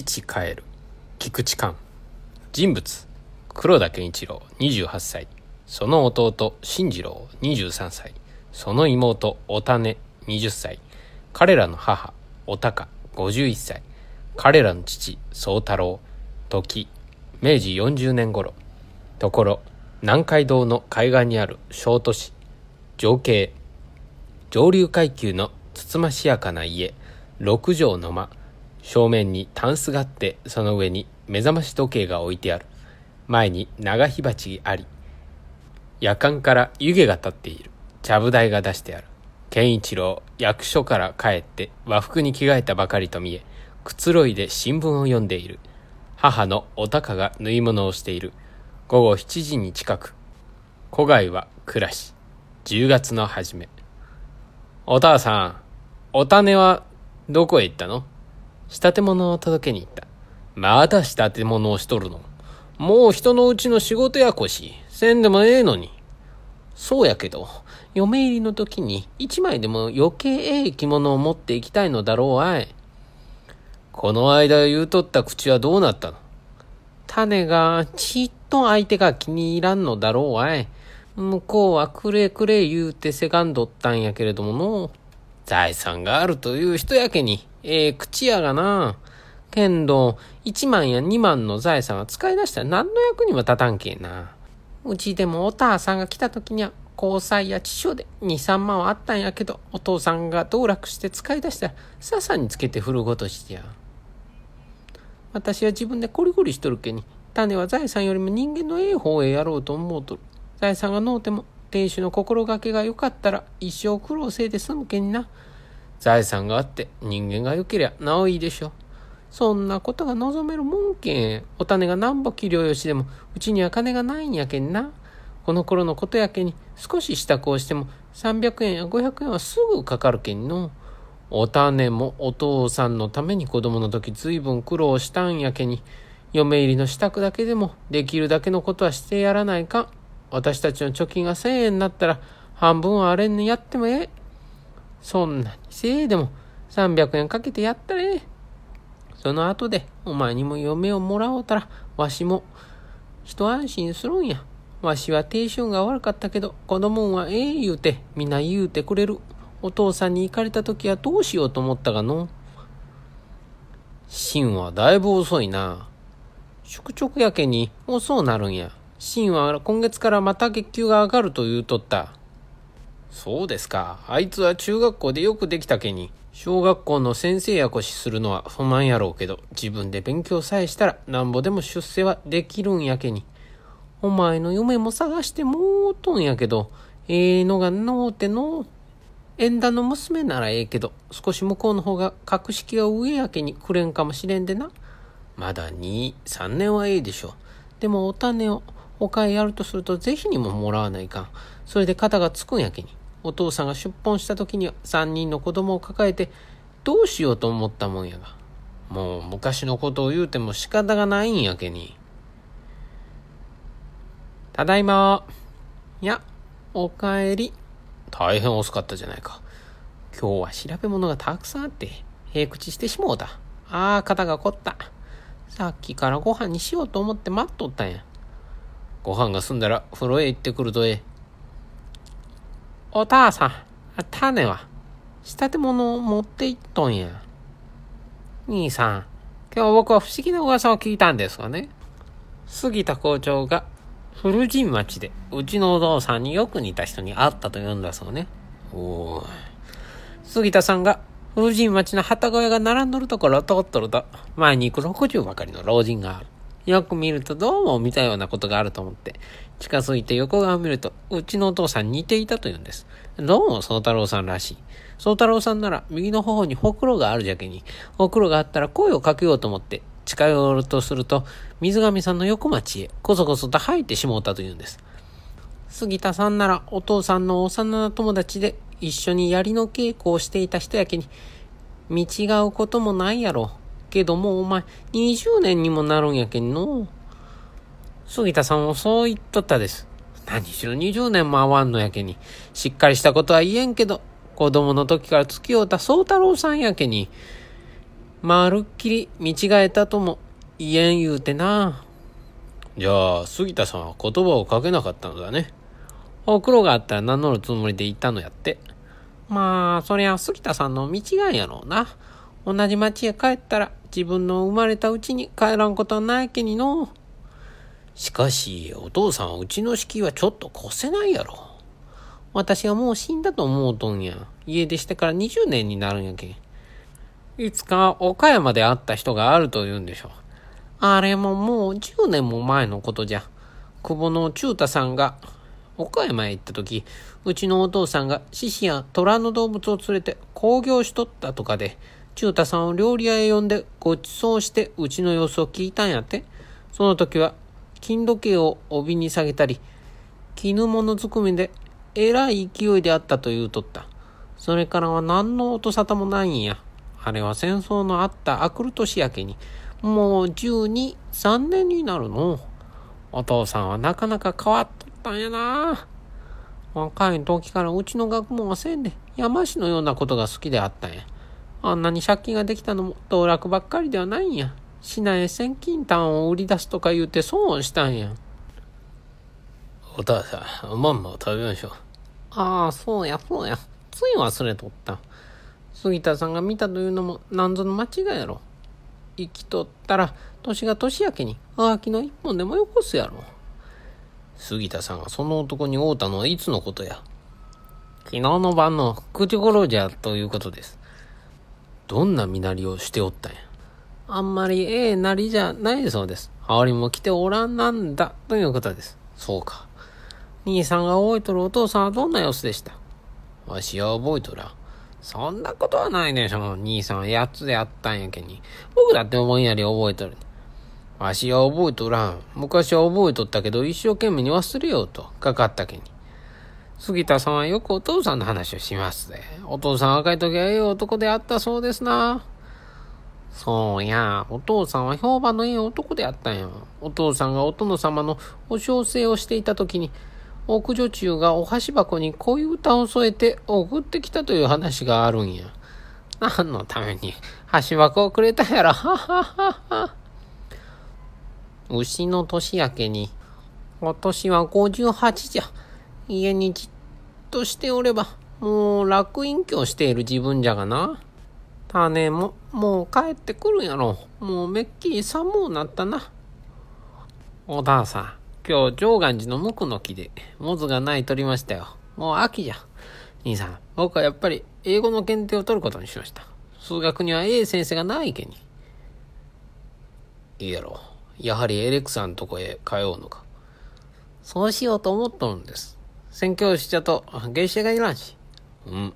父帰る菊池寛。人物。黒田健一郎。28歳。その弟。進次郎。23歳。その妹。お種20歳。彼らの母。おたか。51歳。彼らの父。宗太郎。時。明治40年頃。ところ。南海道の海岸にある。小都市。情景。上流階級のつつましやかな家。六畳の間。正面にタンスがあってその上に目覚まし時計が置いてある。前に長火鉢あり夜間から湯気が立っている。ちゃぶ台が出してある。健一郎役所から帰って和服に着替えたばかりと見えくつろいで新聞を読んでいる。母のおたかが縫い物をしている。午後7時に近く古外は暮らし10月の初め。お父さんお種はどこへ行ったの？仕立て物を届けに行った。まだ仕立て物をしとるの。もう人のうちの仕事やこし。せんでもええのに。そうやけど、嫁入りの時に一枚でも余計ええ着物を持って行きたいのだろうあい。この間言うとった口はどうなったの？種がちっと相手が気に入らんのだろうあい。向こうはくれくれ言うてせがんどったんやけれどもの。財産があるという人やけに、ええ口やがな。けんど、1万や2万の財産は使い出したら何の役にも立たんけえな。うちでもお母さんが来た時には、交際や知書で2、3万はあったんやけど、お父さんが道楽して使い出したら、ささにつけて振るごとしてや。私は自分でコリコリしとるけに、種は財産よりも人間のええ方へやろうと思うとる。財産がのうても、店主の心がけが良かったら、一生苦労せいで済むけにな。財産があって人間が良けりゃなおいいでしょ。そんなことが望めるもんけん。お種がなんぼ器量よしでも、うちには金がないんやけんな。この頃のことやけに、少し支度をしても、300円や500円はすぐかかるけんの。お種もお父さんのために子供の時ずいぶん苦労したんやけに、嫁入りの支度だけでもできるだけのことはしてやらないか。私たちの貯金が1000円になったら、半分はあれにやってもええ。そんなにせいでも300円かけてやったれ。その後でお前にも嫁をもらおうたら、わしも一安心するんや。わしは低春が悪かったけど、子供はええ言うて、皆言うてくれる。お父さんに行かれた時はどうしようと思ったがの。芯はだいぶ遅いな。宿直やけに遅うなるんや。芯は今月からまた月給が上がると言うとった。そうですか。あいつは中学校でよくできたけに、小学校の先生やこしするのは不満やろうけど、自分で勉強さえしたらなんぼでも出世はできるんやけに。お前の嫁も探してもうとんやけど、ええー、のがのうての縁談の娘ならええけど、少し向こうの方が格式が上やけにくれんかもしれんでな。まだ2、3年はええでしょ。でもお種をお買いやるとすると是非にももらわないかん。それで肩がつくんやけに。お父さんが出奔した時には3人の子供を抱えてどうしようと思ったもんやが。もう昔のことを言うても仕方がないんやけに。ただいま。いや、おかえり。大変遅かったじゃないか。今日は調べ物がたくさんあって、平口してしもうた。ああ、肩が凝った。さっきからご飯にしようと思って待っとったんや。ご飯が済んだら風呂へ行ってくるとええ。お母さん、種は、仕立て物を持っていっとんや。兄さん、今日僕は不思議な噂を聞いたんですがね。杉田校長が古神町でうちのお父さんによく似た人に会ったと言うんだそうね。おー。杉田さんが古神町の旗小屋が並んどるところを通っとると、前に行く60ばかりの老人がある。よく見るとどうも見たようなことがあると思って、近づいて横側を見ると、うちのお父さん似ていたと言うんです。どうも宗太郎さんらしい。宗太郎さんなら右の方にほくろがあるじゃけに、ほくろがあったら声をかけようと思って近寄るとすると、水上さんの横町へこそこそと入ってしもうたと言うんです。杉田さんならお父さんの幼な友達で一緒に槍の稽古をしていた人やけに、見違うこともないやろ。けどもお前20年にもなるんやけんの。杉田さんもそう言っとったです。何しろ20年も会わんのやけに。しっかりしたことは言えんけど、子供の時から付き合うた宗太郎さんやけに。まるっきり見違えたとも言えん言うてな。じゃあ、杉田さんは言葉をかけなかったのだね。ほくろがあったら名乗るつもりで言ったのやって。まあ、そりゃ杉田さんの見違いやろうな。同じ町へ帰ったら自分の生まれたうちに帰らんことはないけにの。しかし、お父さんはうちの敷はちょっと越せないやろ。私はもう死んだと思うとんや。家出してから20年になるんやけん。いつか岡山で会った人があると言うんでしょ。あれももう10年も前のことじゃ。久保の中太さんが岡山へ行った時、うちのお父さんが獅子や虎の動物を連れて興行しとったとかで、中太さんを料理屋へ呼んでご馳走してうちの様子を聞いたんやって。その時は金時計を帯に下げたり、絹物ずくめでえらい勢いであったと言うとった。それからは何の音沙汰もないんや。あれは戦争のあったあくる年やけに、もう12、3年になるの。お父さんはなかなか変わっとったんやな。若い時からうちの学問はせんで、山師のようなことが好きであったんや。あんなに借金ができたのも道楽ばっかりではないんや。市内へ千金単を売り出すとか言うて損をしたんや。お父さん、まんまを食べましょう。ああ、そうや、そうや。つい忘れとった。杉田さんが見たというのも何ぞの間違いやろ。生きとったら、年が年明けに、あきの一本でもよこすやろ。杉田さんがその男に会うたのはいつのことや。昨日の晩の9時頃じゃということです。どんな身なりをしておったんや？あんまりええなりじゃないそうです。羽織も来ておらんなんだ、ということです。そうか。兄さんが覚えとるお父さんはどんな様子でした？わしは覚えとらん。そんなことはないでしょ。兄さんは8つであったんやけに。僕だってぼんやり覚えとる。わしは覚えとらん。昔は覚えとったけど、一生懸命に忘れようと、かかったけに。杉田さんはよくお父さんの話をしますぜ。お父さん若い時はええ男であったそうですな。そうや、お父さんは評判のいい男であったんや。お父さんがお殿様のお小生をしていた時に、奥女中がお箸箱に恋歌を添えて送ってきたという話があるんや。何のために箸箱をくれたやろ、はははは。牛の年明けに、今年は58じゃ。家にじっとしておれば、もう楽隠居している自分じゃがな。種も、もう帰ってくるんやろ。もうめっきり寒うなったな。お父さん、今日上岸寺の無垢の木で、モズがない取りましたよ。もう秋じゃ。兄さん、僕はやっぱり英語の検定を取ることにしました。数学には A 先生がないけに。いいやろ。やはりエレクさんとこへ通うのか。そうしようと思っとるんです。宣教師じゃと芸者がいらんし。うん。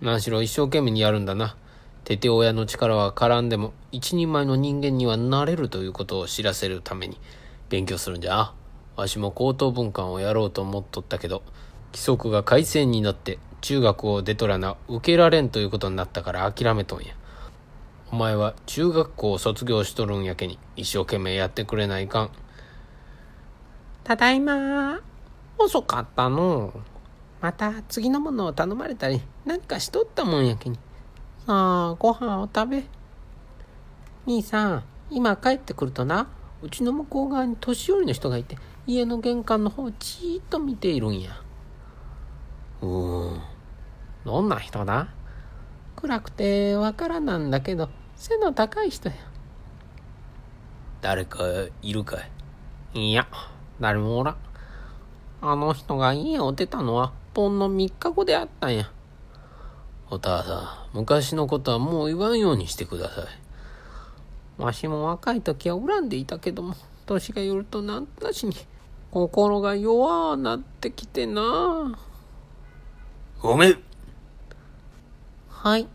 何しろ一生懸命にやるんだな。テテ親の力は絡んでも一人前の人間にはなれるということを知らせるために勉強するんじゃ。わしも高等文化をやろうと思っとったけど、規則が改正になって中学を出とらな受けられんということになったから諦めとんや。お前は中学校を卒業しとるんやけに一生懸命やってくれないかん。ただいま遅かったのまた次のものを頼まれたりなんかしとったもんやけに。さあ、ご飯を食べ。兄さん、今帰ってくるとな、うちの向こう側に年寄りの人がいて、家の玄関の方をじーっと見ているんや。うん。どんな人だ？暗くてわからなんだけど、背の高い人や。誰かいるかい？いや、誰もおらん。あの人が家を出たのは、ほんの3日後であったんや。お父さん、昔のことはもう言わんようにしてください。わしも若い時は恨んでいたけども、年がよるとなんなしに、心が弱なってきてな。ごめん。はい。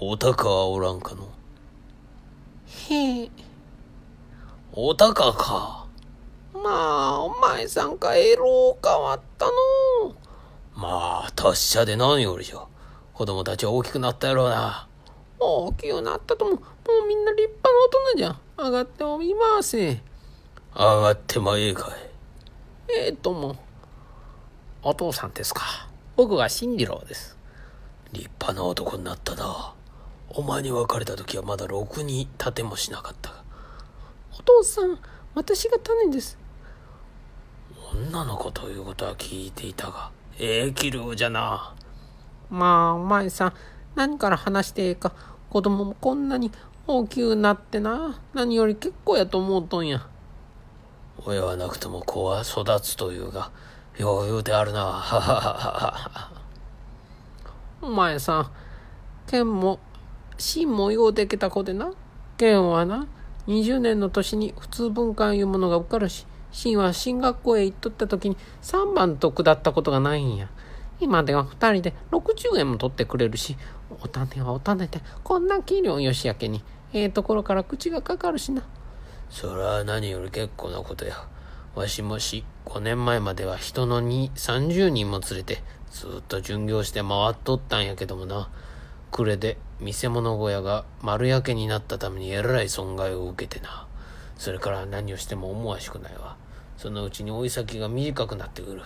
おたかはおらんかの？へえ。おたかか。まあ、お前さんかエロ変わったの。まあ、達者で何よりじゃ。子供たちは大きくなったやろうな。大きくなったとも、もうみんな立派な大人じゃ。上がっておりませ。上がってもええかい。ええとも。お父さんですか。僕は新次郎です。立派な男になったな。お前に別れた時はまだろくに立てもしなかったがお父さん私が種です女の子ということは聞いていたがええ気量じゃな。まあお前さん何から話してええか子供もこんなに大きくなってな。何より結構やと思うとんや。親はなくとも子は育つというがよう言うてあるな。ははははお前さんケンもシンもようできた子でな。ケンはな20年の年に普通文化いうものが受かるしシンは進学校へ行っとった時に3番と下ったことがないんや。今では2人で60円も取ってくれるしお種はお種でこんな器量よしやけにええところから口がかかるしな。それは何より結構なことや。わしもし5年前までは人の2 30人も連れてずっと巡業して回っとったんやけどもな。暮れで見せ物小屋が丸焼けになったためにえらい損害を受けてな。それから何をしても思わしくないわ。そのうちに追い先が短くなってくる。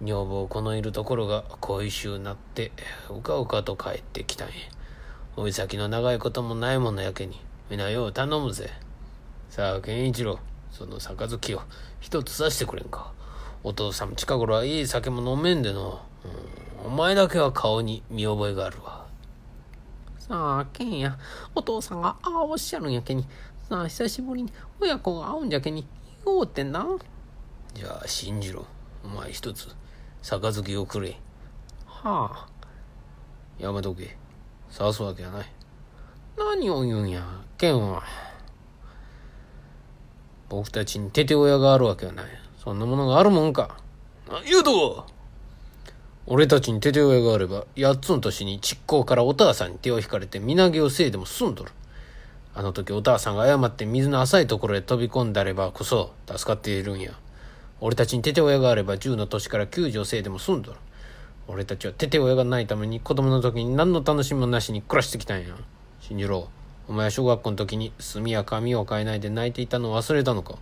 女房このいるところが恋しゅうなってうかうかと帰ってきたんや。追い先の長いこともないものやけに皆よう頼むぜ。さあ健一郎その杯を一つさしてくれんか。お父さん近頃はいい酒も飲めんでの、うん、お前だけは顔に見覚えがあるわ。さあケンやお父さんがああおっしゃるんやけにさあ久しぶりに親子が会うんじゃけに言おうってんな。じゃあ信じろ。お前一つ杯をくれ。はあ。やめとけ。刺すわけはない。何を言うんやケンは。僕たちにテテ親があるわけはない。そんなものがあるもんか。何言うと俺たちにテテ親があれば八つの年に蓄光からお母さんに手を引かれて身投げをせいでも済んどるあの時お母さんが誤って水の浅いところへ飛び込んだればこそ助かっているんや。俺たちにテテ親があれば10の年から救助せいでも済んどる。俺たちはテテ親がないために子供の時に何の楽しみもなしに暮らしてきたんや。信じろ。お前は小学校の時に墨や紙を買えないで泣いていたのを忘れたのか。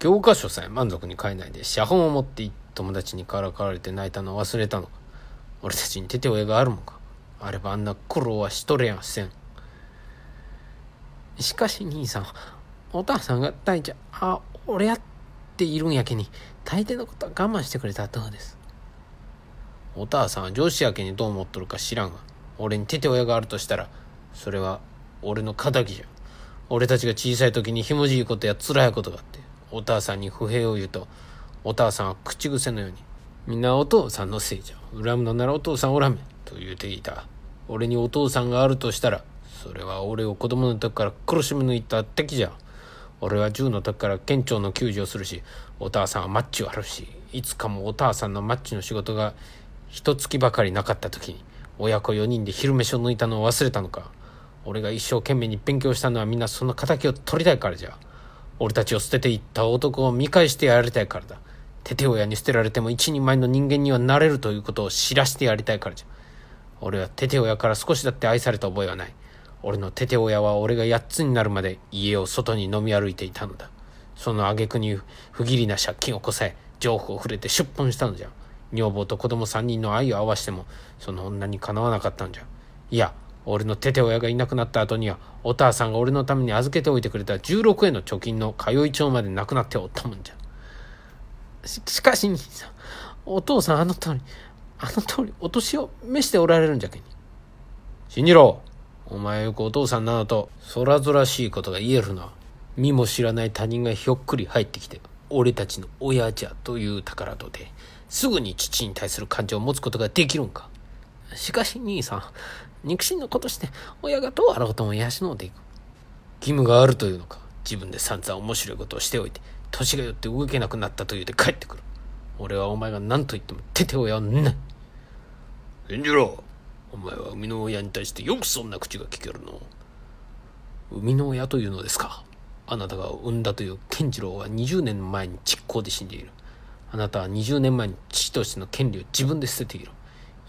教科書さえ満足に買えないで写本を持って友達にからかわれて泣いたのを忘れたのか。俺たちにテテ親があるもんか。あればあんな苦労はしとれやせん。しかし兄さんお父さんが大ちゃんあ俺やっているんやけに大抵のことは我慢してくれたらどうです。お母さんは上司やけにどう思っとるか知らんが。俺にテテ親があるとしたらそれは俺の仇じゃ。俺たちが小さい時にひもじいことや辛いことがあってお母さんに不平を言うとお母さんは口癖のようにみんなお父さんのせいじゃ。恨むのならお父さんおらめと言うていた。俺にお父さんがあるとしたらそれは俺を子供の時から苦しみ抜いた敵じゃ俺は銃の時から県庁の救助をするしお母さんはマッチを張るしいつかもお母さんのマッチの仕事が一月ばかりなかった時に親子4人で昼飯を抜いたのを忘れたのか。俺が一生懸命に勉強したのはみんなその敵を取りたいからじゃ。俺たちを捨てていった男を見返してやりたいからだ。テテ親に捨てられても一人前の人間にはなれるということを知らせてやりたいからじゃ。俺はテテ親から少しだって愛された覚えはない。俺のテテ親は俺が8つになるまで家を外に飲み歩いていたのだ。その挙句に不義理な借金をこさえ情報を触れて出奔したのじゃ。女房と子供3人の愛を合わしてもその女にかなわなかったんじゃ。いや俺のテテ親がいなくなった後にはお母さんが俺のために預けておいてくれた16円の貯金の通い帳までなくなっておったもんじゃ。ししかし兄さんお父さんあの通りあの通りお年を召しておられるんじゃけに信じろお前よくお父さんなどと空々しいことが言えるな。身も知らない他人がひょっくり入ってきて俺たちの親じゃという宝とですぐに父に対する感情を持つことができるんか。しかし兄さん肉親の子として親がどうあろうとも養うていく。義務があるというのか。自分で散々面白いことをしておいて年がよって動けなくなったと言うて帰ってくる。俺はお前が何と言ってもテテ親はない。信じろお前は生みの親に対してよくそんな口が聞けるの。生みの親というのですか。あなたが産んだという健次郎は20年前に実行で死んでいる。あなたは20年前に父としての権利を自分で捨てている。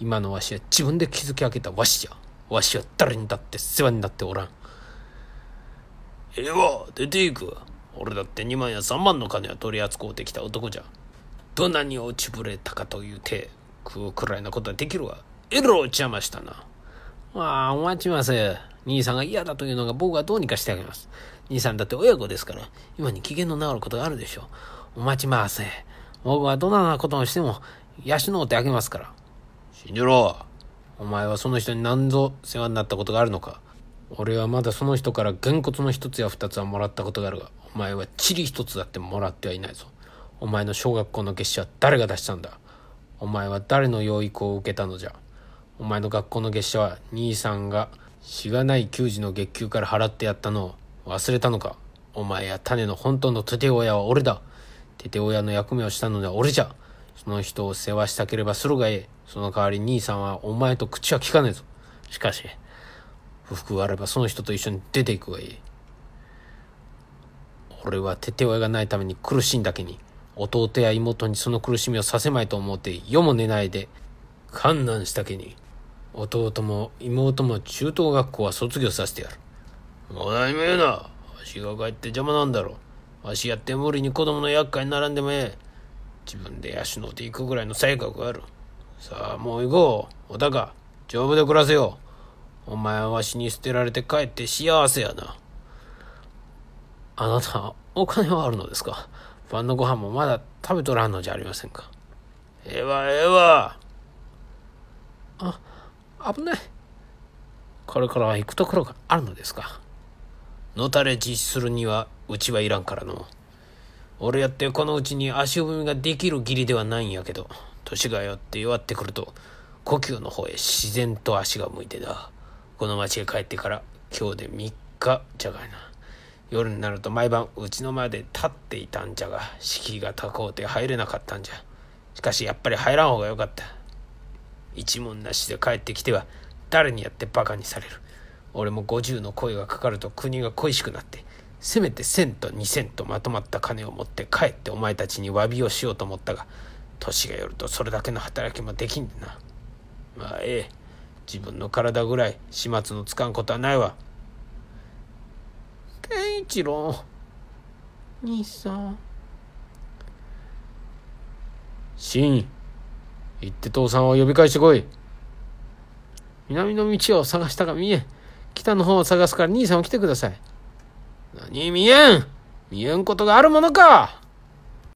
今のわしは自分で築き上げたわしじゃ。わしは誰にだって世話になっておらん。ええわ出ていく。俺だって2万や3万の金は取り扱うてきた男じゃ。どんなに落ちぶれたかというて食うくらいなことはできるわ。えらい邪魔したなああお待ちませ兄さんが嫌だというのが僕はどうにかしてあげます。兄さんだって親子ですから、今に機嫌の治ることがあるでしょう。お待ちませ。僕はどんなことをしても、養ってあげますから。信じろ。お前はその人に何度世話になったことがあるのか俺はまだその人からげんこつの一つや二つはもらったことがあるが、お前はチリ一つだってもらってはいないぞ。お前の小学校の月謝は誰が出したんだお前は誰の養育を受けたのじゃお前の学校の月謝は兄さんがしがない給仕の月給から払ってやったのを忘れたのか？お前や種の本当のテテ親は俺だ。テテ親の役目をしたのでは俺じゃ。その人を世話したければするがええ。その代わり兄さんはお前と口は聞かねえぞ。しかし、不服があればその人と一緒に出ていくがいい。俺はテテ親がないために苦しんだけに、弟や妹にその苦しみをさせまいと思って夜も寝ないで観難したけに、弟も妹も中等学校は卒業させてやる。もう何も言うな。わしが帰って邪魔なんだろう。わしやって無理に子供の厄介に並んでもええ。自分で養うていくぐらいの才覚がある。さあ、もう行こう。おたか、丈夫で暮らせよ。お前はわしに捨てられて帰って幸せやな。あなた、お金はあるのですか？晩のご飯もまだ食べとらんのじゃありませんか。ええわ、ええわ。あ、危ない。これからは行くところがあるのですか。のたれ実施するにはうちはいらんからの。俺やってこのうちに足踏みができる義理ではないんやけど、年がよって弱ってくると、故郷の方へ自然と足が向いてだ。この町へ帰ってから今日で3日じゃがいな。夜になると毎晩うちの前で立っていたんじゃが、敷居が高うて入れなかったんじゃ。しかしやっぱり入らん方がよかった。一文なしで帰ってきては誰にやってバカにされる。俺も50の声がかかると国が恋しくなって、せめて1000と2000とまとまった金を持って帰ってお前たちに詫びをしようと思ったが、年がよるとそれだけの働きもできんでな。まあええ、自分の体ぐらい始末のつかんことはないわ。健一郎、兄さん。シ行って父さんを呼び返してこい。南の道を探したが見えん、北の方を探すから兄さんを来てください。何見えん見えんことがあるものか